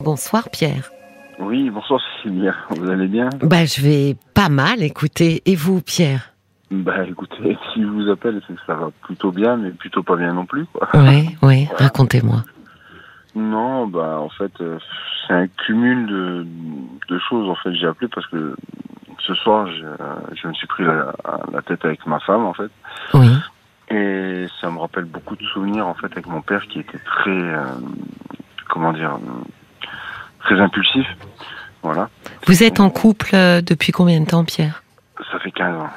Bonsoir Pierre. Oui, bonsoir Cécilia. Vous allez bien Bah je vais pas mal, écoutez. Et vous Pierre? Bah écoutez, si je vous appelle, c'est que ça va plutôt bien, mais plutôt pas bien non plus. Quoi. Oui, oui, racontez-moi. Non, bah en fait, euh, c'est un cumul de, de choses. En fait, j'ai appelé parce que ce soir, je, je me suis pris la, la tête avec ma femme, en fait. Oui. Et ça me rappelle beaucoup de souvenirs, en fait, avec mon père qui était très, euh, comment dire, très impulsif. Voilà. Vous êtes en couple euh, depuis combien de temps Pierre? Ça fait 15 ans.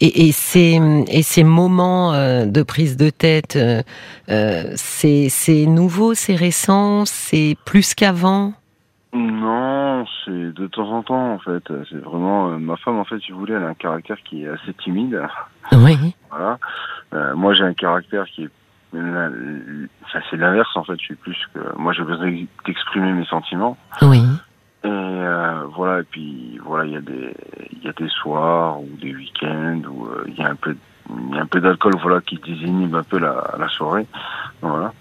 Et, et, ces, et ces moments euh, de prise de tête, euh, c'est c'est nouveau, c'est récent, c'est plus qu'avant? Non, c'est de temps en temps en fait. C'est vraiment euh, ma femme en fait, si vous voulez, elle a un caractère qui est assez timide. Oui. Voilà. Euh, moi, j'ai un caractère qui est la- c'est l'inverse en fait. Je suis plus que moi, j'ai besoin d'exprimer mes sentiments. Oui. Et euh, voilà. Et puis voilà, il y a des il y a des soirs ou des week-ends où euh, il y a un peu il y a un peu d'alcool voilà qui désinhibe un peu la, la soirée. Voilà.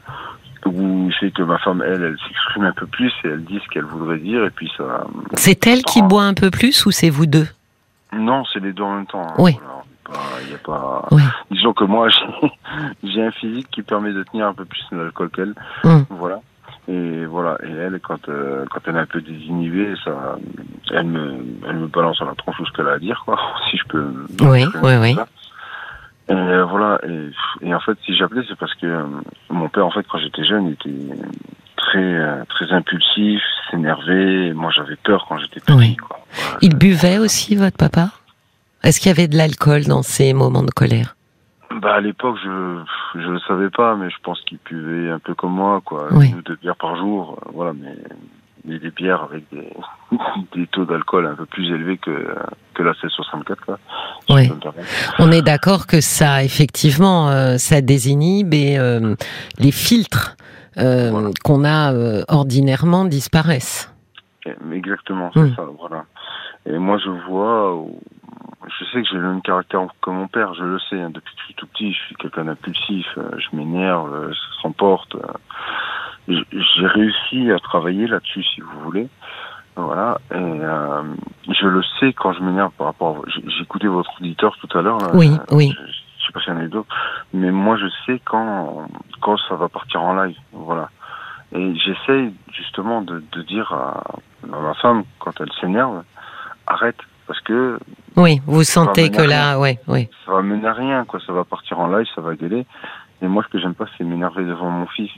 Où c'est que ma femme, elle, elle s'exprime un peu plus et elle dit ce qu'elle voudrait dire et puis ça. C'est elle qui boit un peu plus ou c'est vous deux? Non, c'est les deux en même temps. hein. Oui. Voilà, pas- Il y a pas. Disons que moi, j'ai un physique qui permet de tenir un peu plus l'alcool qu'elle. Hum. Voilà. Et voilà. Et elle, quand euh, quand elle est un peu désinhibée, ça, elle me elle me balance à la tronche tout ce qu'elle a à dire, quoi. Si je peux. Oui, oui, oui. ça. Et euh, voilà. Et, et en fait, si j'appelais, c'est parce que euh, mon père, en fait, quand j'étais jeune, il était très très impulsif, s'énervait. Moi, j'avais peur quand j'étais petit. Oui. Quoi. Voilà. Il buvait aussi, votre papa? Est-ce qu'il y avait de l'alcool dans ces moments de colère? Bah à l'époque je je le savais pas mais je pense qu'il buvait un peu comme moi quoi Oui. une ou deux bières par jour euh, voilà mais mais des bières avec des des taux d'alcool un peu plus élevés que que la 1664 quoi. si Oui. je peux me permettre. On est d'accord que ça, effectivement, euh, ça désinhibe et euh, les filtres euh, Voilà. qu'on a ordinairement disparaissent. Mais Exactement c'est Mm. ça voilà. Et moi je vois je sais que j'ai le même caractère que mon père je le sais hein, depuis que je suis tout petit je suis quelqu'un d'impulsif euh, je m'énerve euh, ça s'emporte euh. J'ai réussi à travailler là-dessus si vous voulez Voilà, et euh, je le sais quand je m'énerve par rapport. À... écouté votre auditeur tout à l'heure. Oui, euh, oui. Je, je sais pas s'il y en a d'autres, mais moi je sais quand quand ça va partir en live. Voilà. Et j'essaye justement de, de dire à, à ma femme quand elle s'énerve, arrête, parce que Oui, vous sentez que là, ouais, ouais. ça va mener à rien, quoi. Ça va partir en live, ça va gueuler. Et moi, ce que j'aime pas, c'est m'énerver devant mon fils.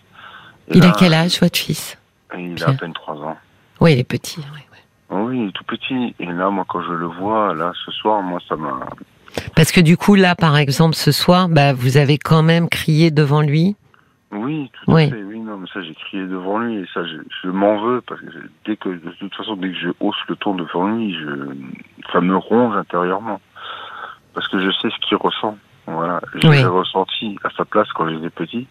Et Il a quel âge, votre fils Il a à peine 3 ans. Oui, il est petit. oui, oui. Oh Oui, il est tout petit. Et là, moi, quand je le vois, là, ce soir, moi, ça m'a. Parce que du coup, là, par exemple, ce soir, bah, vous avez quand même crié devant lui. Oui, tout Oui. à fait. Oui, non, mais ça, j'ai crié devant lui. Et ça, je, je m'en veux. Parce que dès que, de toute façon, dès que je hausse le ton devant lui, je, ça me ronge intérieurement. Parce que je sais ce qu'il ressent. Voilà. Je Oui. l'ai ressenti à sa place quand j'étais petit.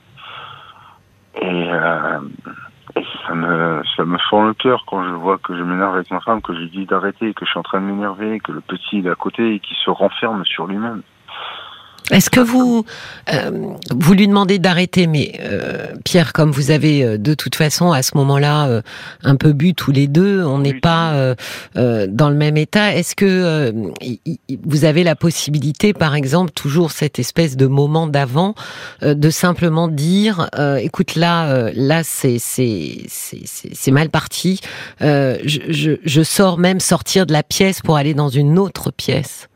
Et, euh, et ça me, ça me fend le cœur quand je vois que je m'énerve avec ma femme, que je lui dis d'arrêter, que je suis en train de m'énerver, que le petit il est à côté et qu'il se renferme sur lui-même. Est-ce que vous euh, vous lui demandez d'arrêter Mais euh, Pierre, comme vous avez euh, de toute façon à ce moment-là euh, un peu bu tous les deux, on n'est pas euh, euh, dans le même état. Est-ce que euh, vous avez la possibilité, par exemple, toujours cette espèce de moment d'avant, euh, de simplement dire, euh, écoute, là, euh, là, c'est c'est c'est c'est c'est mal parti. Euh, je, je je sors même sortir de la pièce pour aller dans une autre pièce?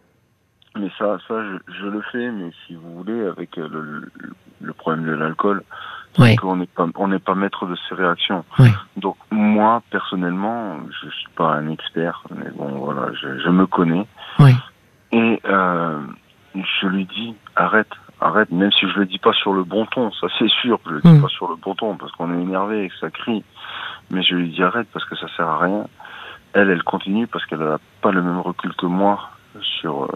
Mais ça, ça, je, je le fais, mais si vous voulez, avec euh, le, le, le problème de l'alcool, Oui. qu'on n'est pas, on n'est pas maître de ses réactions. Oui. Donc moi, personnellement, je suis pas un expert, mais bon, voilà, je, je me connais Oui. et euh, je lui dis arrête, arrête, même si je le dis pas sur le bon ton, ça c'est sûr, je le dis Mm. pas sur le bon ton parce qu'on est énervé et que ça crie, mais je lui dis arrête parce que ça sert à rien. Elle, elle continue parce qu'elle a pas le même recul que moi sur euh,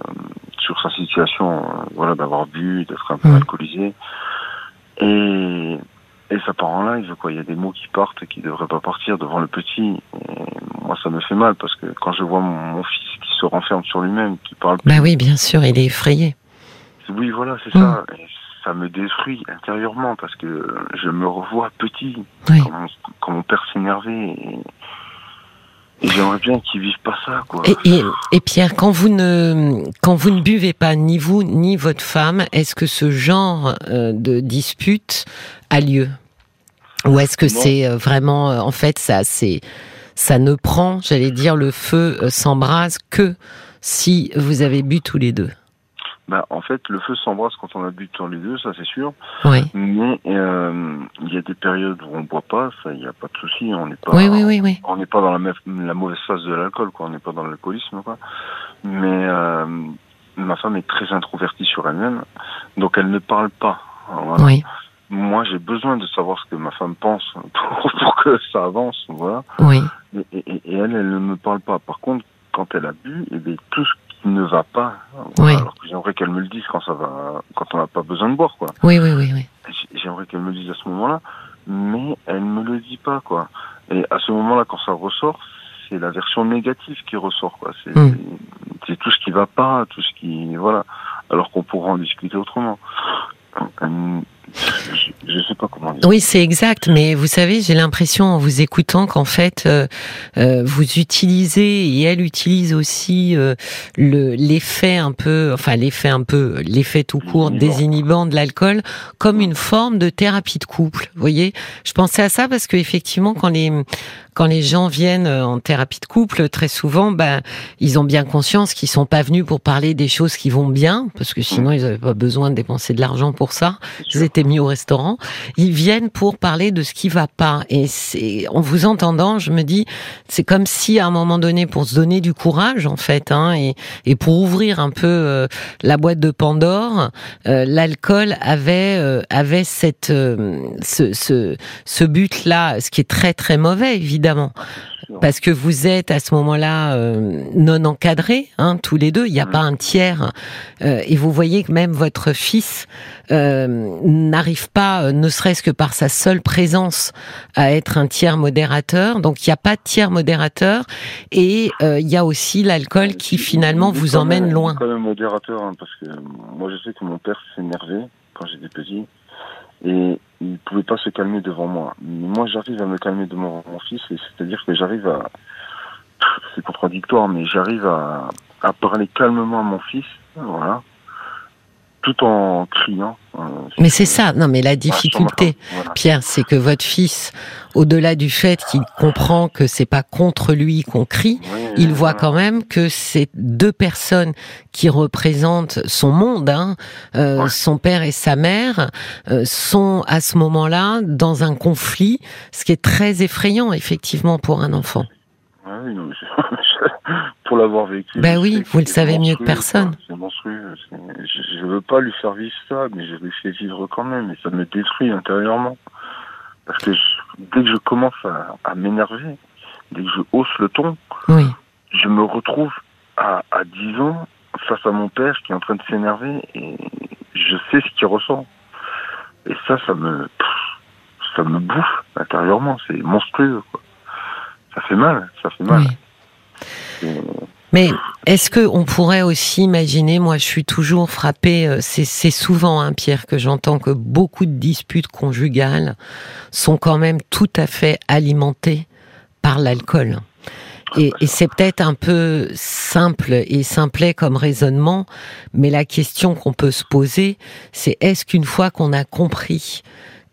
sur sa situation, euh, voilà, d'avoir bu, d'être un peu alcoolisé, et et ça part en live, quoi. Il y a des mots qui partent et qui devraient pas partir devant le petit. Et moi, ça me fait mal parce que quand je vois mon, mon fils qui se renferme sur lui-même, qui parle Bah oui, bien sûr, il est effrayé. oui, voilà, c'est Mm. ça. Et ça me détruit intérieurement parce que je me revois petit, Oui. quand, mon, quand mon père s'énervait. Et j'aimerais bien qu'il vive pas ça, quoi. Et, et, et Pierre, quand vous ne quand vous ne buvez pas ni vous ni votre femme, est-ce que ce genre euh, de dispute a lieu? Ou est-ce que c'est euh, vraiment euh, en fait ça c'est ça ne prend, j'allais dire le feu euh, s'embrase que si vous avez bu tous les deux? Bah, en fait, le feu s'embrasse quand on a bu tous les deux, ça c'est sûr. Oui. Mais euh, il y a des périodes où on boit pas, ça, il n'y a pas de souci. On n'est pas, Oui oui on n'est pas dans la, mauvaise phase de l'alcool, quoi. On n'est pas dans l'alcoolisme, quoi. Mais euh, ma femme est très introvertie sur elle-même, donc elle ne parle pas. Voilà. Oui. Moi, j'ai besoin de savoir ce que ma femme pense pour, pour que ça avance, voilà. Oui. Et, et- et elle, elle ne me parle pas. Par contre, quand elle a bu, eh bien, tout ce ne va pas, Oui. alors que j'aimerais qu'elle me le dise quand ça va, quand on n'a pas besoin de boire, quoi. Oui oui oui oui. J'aimerais qu'elle me le dise à ce moment-là, mais elle me le dit pas, quoi. Et à ce moment-là, quand ça ressort, c'est la version négative qui ressort, quoi. C'est Mm. c'est tout ce qui va pas, tout ce qui, voilà. Alors qu'on pourra en discuter autrement. Je, je sais pas comment dire. Oui, c'est exact, mais vous savez, j'ai l'impression en vous écoutant qu'en fait, euh, euh, vous utilisez et elle utilise aussi euh, le l'effet un peu, enfin l'effet un peu, l'effet tout court Désinhibant. de l'alcool comme une forme de thérapie de couple. Vous voyez, je pensais à ça parce que effectivement, quand les quand les gens viennent euh, en thérapie de couple, très souvent, ben, ils ont bien conscience qu'ils sont pas venus pour parler des choses qui vont bien, parce que sinon ils n'avaient pas besoin de dépenser de l'argent pour ça. Ils mis au restaurant. Ils viennent pour parler de ce qui va pas. Et c'est, en vous entendant, je me dis, c'est comme si à un moment donné, pour se donner du courage, en fait, hein, et, et pour ouvrir un peu euh, la boîte de Pandore, euh, l'alcool avait euh, avait cette euh, ce ce, ce but là, ce qui est très très mauvais évidemment parce que vous êtes à ce moment-là euh, non encadrés, hein, tous les deux. Il n'y a Mm. pas un tiers, euh, et vous voyez que même votre fils euh, n'arrive pas, euh, ne serait-ce que par sa seule présence, à être un tiers modérateur. Donc il n'y a pas de tiers modérateur, et euh, il y a aussi l'alcool qui finalement vous quand emmène même- loin. quand même modérateur, hein, parce que moi je sais que mon père s'énervait quand j'étais petit et pouvait pas se calmer devant moi. Moi j'arrive à me calmer devant mon fils, et c'est-à-dire que j'arrive à, c'est contradictoire, mais j'arrive à, à parler calmement à mon fils, voilà, tout en criant. euh, Mais c'est ça, non mais la difficulté. voilà. Pierre, c'est que votre fils, au-delà du fait qu'il comprend que c'est pas contre lui qu'on crie, Oui, il voit voilà. quand même que c'est deux personnes qui représentent son monde, hein, euh, Ouais. son père et sa mère, euh, sont à ce moment-là dans un conflit, ce qui est très effrayant effectivement pour un enfant. Oui, non, mais c'est- pour l'avoir vécu. Ben je oui, vous le savez mieux que personne. C'est monstrueux. Je, je veux pas lui faire vivre ça, mais je lui fais vivre quand même, et ça me détruit intérieurement. Parce que je- dès que je commence à, à m'énerver, dès que je hausse le ton, Oui, je me retrouve à, à 10 ans face à mon père qui est en train de s'énerver, et je sais ce qu'il ressent. Et ça, ça me, ça me bouffe intérieurement. C'est monstrueux. Quoi. Ça fait mal, ça fait mal. oui. Mais est-ce que on pourrait aussi imaginer, moi je suis toujours frappée, euh, c'est c'est souvent, hein, Pierre, que j'entends que beaucoup de disputes conjugales sont quand même tout à fait alimentées par l'alcool. Et, et c'est peut-être un peu simple et simplet comme raisonnement, mais la question qu'on peut se poser, c'est est-ce qu'une fois qu'on a compris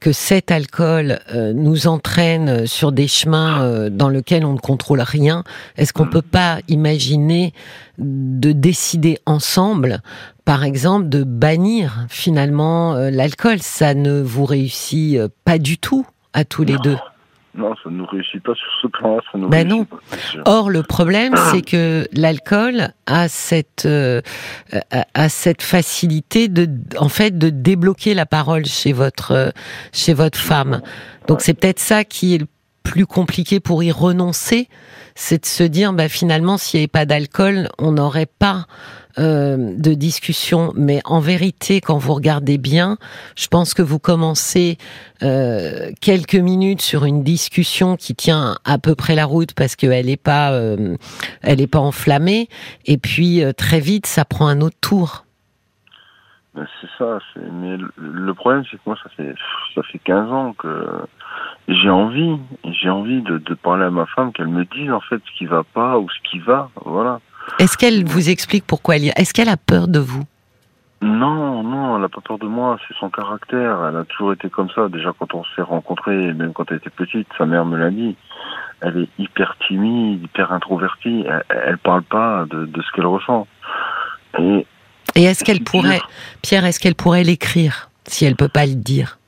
que cet alcool euh, nous entraîne sur des chemins euh, dans lesquels on ne contrôle rien, est-ce qu'on peut pas imaginer de décider ensemble, par exemple, de bannir finalement euh, l'alcool? Ça ne vous réussit euh, pas du tout à tous les deux. Non, ça ne nous réussit pas sur ce plan-là. Ben non. pas. Or, le problème, c'est que l'alcool a cette euh, a, cette facilité de, en fait, de débloquer la parole chez votre chez votre femme. Donc, c'est peut-être ça qui est le plus compliqué pour y renoncer, c'est de se dire, bah finalement, s'il n'y avait pas d'alcool, on n'aurait pas euh, de discussion. Mais en vérité, quand vous regardez bien, je pense que vous commencez euh, quelques minutes sur une discussion qui tient à peu près la route parce qu'elle n'est pas, euh, elle est pas enflammée, et puis euh, très vite, ça prend un autre tour. c'est ça. Mais le problème, c'est que moi, ça fait ça fait 15 ans que j'ai envie, j'ai envie de, de, parler à ma femme, qu'elle me dise en fait ce qui va pas ou ce qui va, voilà. Est-ce qu'elle vous explique pourquoi elle y Est-ce qu'elle a peur de vous? Non, non, elle a pas peur de moi. C'est son caractère. Elle a toujours été comme ça. Déjà quand on s'est rencontrés, même quand elle était petite, sa mère me l'a dit. Elle est hyper timide, hyper introvertie. Elle, elle parle pas de, de ce qu'elle ressent. Et, Et est-ce qu'elle pourrait, Pierre, est-ce qu'elle pourrait l'écrire si elle peut pas le dire?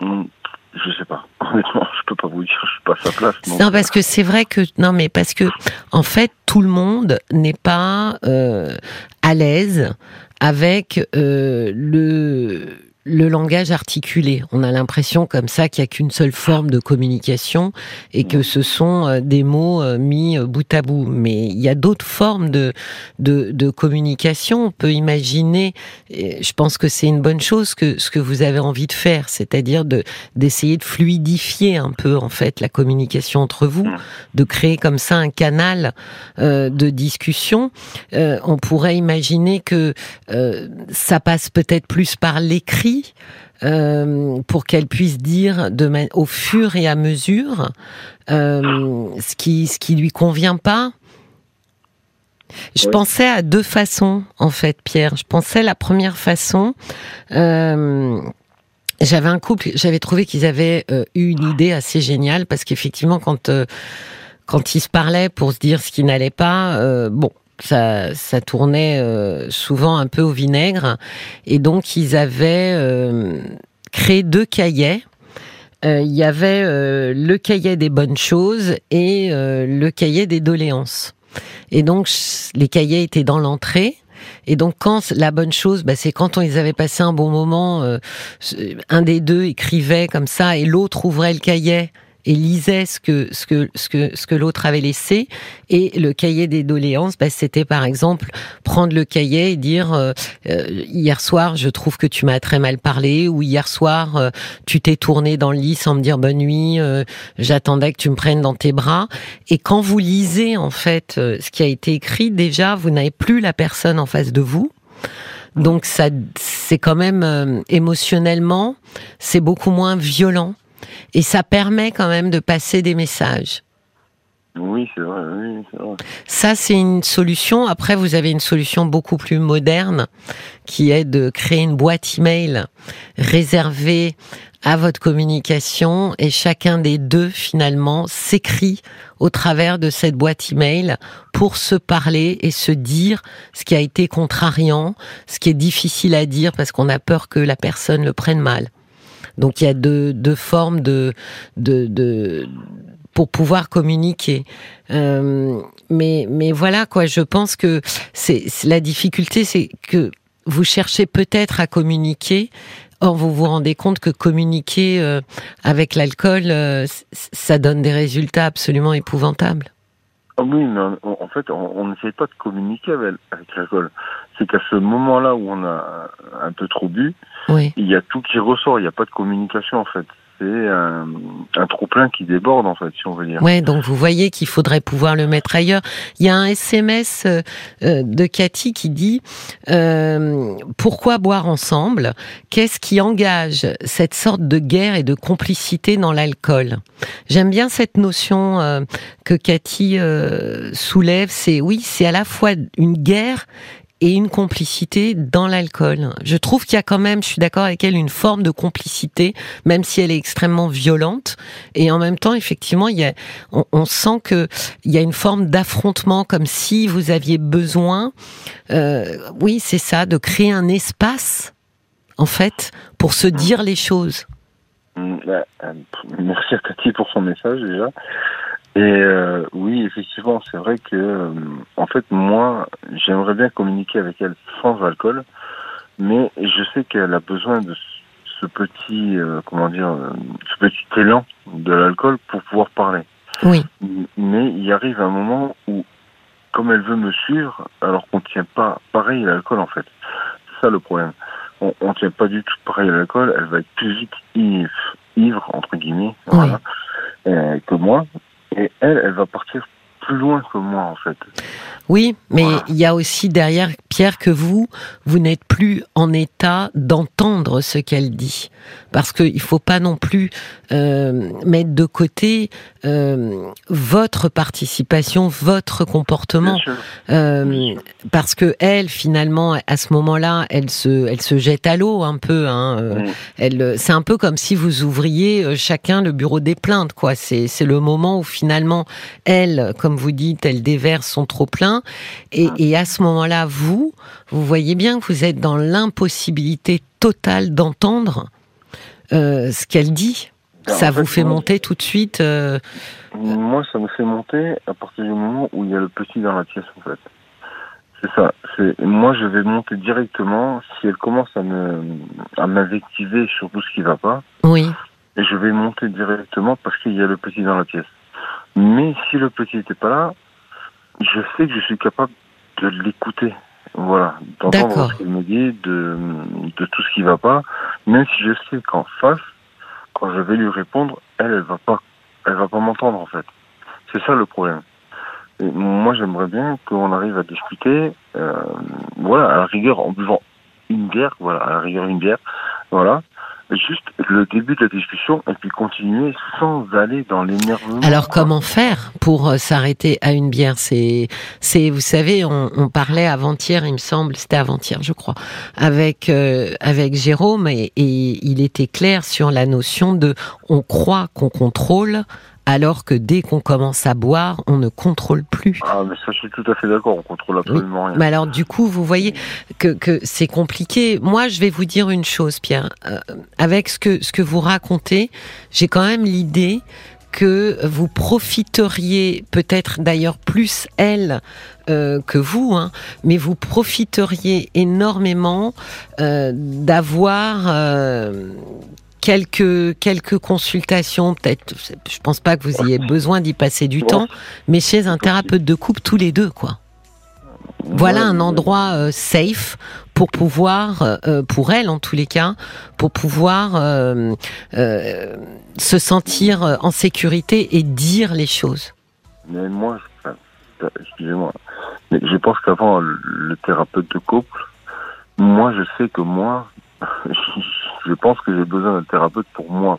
Hum, Je sais pas. Honnêtement, peux pas vous dire. Je suis pas à sa place. Non, parce que c'est vrai que non, mais parce que en fait, tout le monde n'est pas euh, à l'aise avec euh, le le langage articulé. On a l'impression comme ça qu'il n'y a qu'une seule forme de communication et que ce sont euh, des mots euh, mis euh, bout à bout. Mais il y a d'autres formes de, de, de, communication. On peut imaginer, je pense que c'est une bonne chose que ce que vous avez envie de faire, c'est-à-dire de d'essayer de fluidifier un peu en fait la communication entre vous, de créer comme ça un canal euh, de discussion. Euh, on pourrait imaginer que euh, ça passe peut-être plus par l'écrit euh, pour qu'elle puisse dire de au fur et à mesure euh, ce qui ce qui lui convient pas. Je pensais à deux façons en fait, Pierre. Je pensais la première façon. Euh, j'avais un couple, j'avais trouvé qu'ils avaient eu une idée assez géniale parce qu'effectivement quand quand ils se parlaient pour se dire ce qui n'allait pas, bon, ça, ça tournait euh, souvent un peu au vinaigre. Et donc, ils avaient euh, créé deux cahiers. Euh, il y avait le cahier des bonnes choses et le cahier des doléances. Et donc, les cahiers étaient dans l'entrée. Et donc, quand la bonne chose, bah, c'est quand on les avait passé un bon moment, un des deux écrivait comme ça et l'autre ouvrait le cahier et lisait ce que ce que ce que ce que l'autre avait laissé. Et le cahier des doléances bah, c'était par exemple prendre le cahier et dire euh, euh, hier soir je trouve que tu m'as très mal parlé ou hier soir euh, tu t'es tourné dans le lit sans me dire bonne nuit j'attendais que tu me prennes dans tes bras. Et quand vous lisez en fait ce qui a été écrit déjà vous n'avez plus la personne en face de vous. Donc ça c'est quand même émotionnellement c'est beaucoup moins violent et ça permet quand même de passer des messages. Oui, c'est vrai, oui, vrai. Ça, c'est une solution. Après, vous avez une solution beaucoup plus moderne qui est de créer une boîte email réservée à votre communication et chacun des deux, finalement, s'écrit au travers de cette boîte email pour se parler et se dire ce qui a été contrariant, ce qui est difficile à dire parce qu'on a peur que la personne le prenne mal. Donc il y a deux, deux formes de, de, de pour pouvoir communiquer. Euh, mais, mais voilà quoi, je pense que c'est la difficulté, c'est que vous cherchez peut-être à communiquer, or vous vous rendez compte que communiquer euh, avec l'alcool, euh, ça donne des résultats absolument épouvantables. Ah oui, mais en fait, on n'essaie pas de communiquer avec l'alcool. C'est qu'à ce moment-là où on a un peu trop bu, oui. il y a tout qui ressort. Il n'y a pas de communication en fait. C'est un, un trop plein qui déborde en fait, si on veut dire. Ouais, donc vous voyez qu'il faudrait pouvoir le mettre ailleurs. Il y a un SMS euh, euh, de Cathy qui dit euh, pourquoi boire ensemble? Qu'est-ce qui engage cette sorte de guerre et de complicité dans l'alcool? J'aime bien cette notion euh, que Cathy soulève. C'est oui, c'est à la fois une guerre et une complicité dans l'alcool. Je trouve qu'il y a quand même, je suis d'accord avec elle, une forme de complicité, même si elle est extrêmement violente. Et en même temps, effectivement, il y a, on, sent que il y a une forme d'affrontement, comme si vous aviez besoin, euh, oui, c'est ça, de créer un espace, en fait, pour se dire les choses. Mm, bah, euh, merci à Cathy pour son message déjà. Et euh, oui, effectivement, c'est vrai que, euh, en fait, moi, j'aimerais bien communiquer avec elle sans alcool, mais je sais qu'elle a besoin de ce petit, euh, comment dire, euh, ce petit élan de l'alcool pour pouvoir parler. Oui. Mais il arrive un moment où, comme elle veut me suivre, alors qu'on tient pas pareil à l'alcool, en fait. C'est ça le problème. On, on tient pas du tout pareil à l'alcool. Elle va être plus vite ivre, ivre entre guillemets, voilà, que moi. Et elle, elle va partir plus loin que moi, en fait. Oui, mais il y a aussi derrière, Pierre, que vous, vous n'êtes plus en état d'entendre ce qu'elle dit. Parce qu'il ne faut pas non plus euh, mettre de côté euh, votre participation, votre comportement. Euh, parce que elle, finalement, à ce moment-là, elle se, elle se jette à l'eau un peu. Hein, elle, c'est un peu comme si vous ouvriez chacun le bureau des plaintes, quoi. C'est, c'est le moment où finalement, elle, comme vous dites, elle déverse son trop plein et, à ce moment-là, vous, vous voyez bien que vous êtes dans l'impossibilité totale d'entendre euh, ce qu'elle dit. Ça vous fait monter tout de suite euh, Moi, ça me fait monter à partir du moment où il y a le petit dans la pièce, en fait. C'est ça. C'est moi, je vais monter directement si elle commence à me à m'invectiver sur tout ce qui va pas. Oui. Et je vais monter directement parce qu'il y a le petit dans la pièce. Mais si le petit n'était pas là, je sais que je suis capable de l'écouter. Voilà, d'entendre ce qu'il me dit, de, de tout ce qui va pas, même si je sais qu'en face, quand je vais lui répondre, elle, elle va pas, elle va pas m'entendre en fait. C'est ça le problème. Et moi, j'aimerais bien qu'on arrive à discuter, euh, voilà, à la rigueur en buvant une bière, voilà, à la rigueur une bière, voilà, juste le début de la discussion et puis continuer sans aller dans l'énervement. Alors comment faire pour euh, s'arrêter à une bière? C'est, c'est, vous savez, on, on parlait avant-hier, il me semble, c'était avant-hier, je crois, avec euh, avec Jérôme et, et il était clair sur la notion de on croit qu'on contrôle alors que dès qu'on commence à boire, on ne contrôle plus. Ah, mais ça, je suis tout à fait d'accord, on contrôle absolument rien. Mais alors, du coup, vous voyez que, que c'est compliqué. Moi, je vais vous dire une chose, Pierre. Euh, avec ce que, ce que vous racontez, j'ai quand même l'idée que vous profiteriez peut-être d'ailleurs plus elle euh, que vous, hein, mais vous profiteriez énormément euh, d'avoir euh, quelques quelques consultations, peut-être. Je pense pas que vous ayez besoin d'y passer du temps, mais chez un thérapeute de couple tous les deux, quoi. Voilà un endroit euh, safe pour pouvoir, euh, pour elle en tous les cas, pour pouvoir euh, se sentir en sécurité et dire les choses. Mais moi, excusez-moi, mais je pense qu'avant le thérapeute de couple, moi je sais que moi, je pense que j'ai besoin d'un thérapeute pour moi.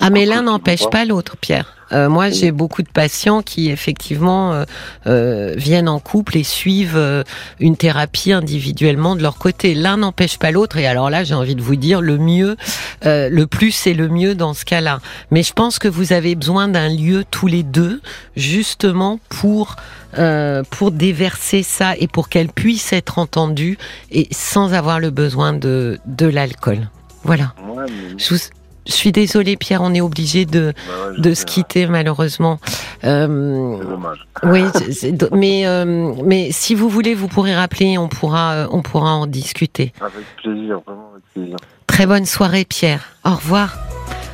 ah mais l'un n'empêche pas l'autre, Pierre. Euh, moi, j'ai beaucoup de patients qui effectivement euh, euh, viennent en couple et suivent une thérapie individuellement de leur côté. L'un n'empêche pas l'autre. Et alors là, j'ai envie de vous dire, le mieux, le plus, c'est le mieux dans ce cas-là. Mais je pense que vous avez besoin d'un lieu tous les deux, justement pour pour déverser ça et pour qu'elle puisse être entendue et sans avoir le besoin de de l'alcool. Voilà. je, suis désolée, Pierre, on est obligé de, bah de se quitter, malheureusement. Euh, c'est dommage. Oui, mais, euh, mais si vous voulez, vous pourrez rappeler, on pourra, euh, on pourra en discuter. Avec plaisir, vraiment avec plaisir. Très bonne soirée, Pierre. Au revoir.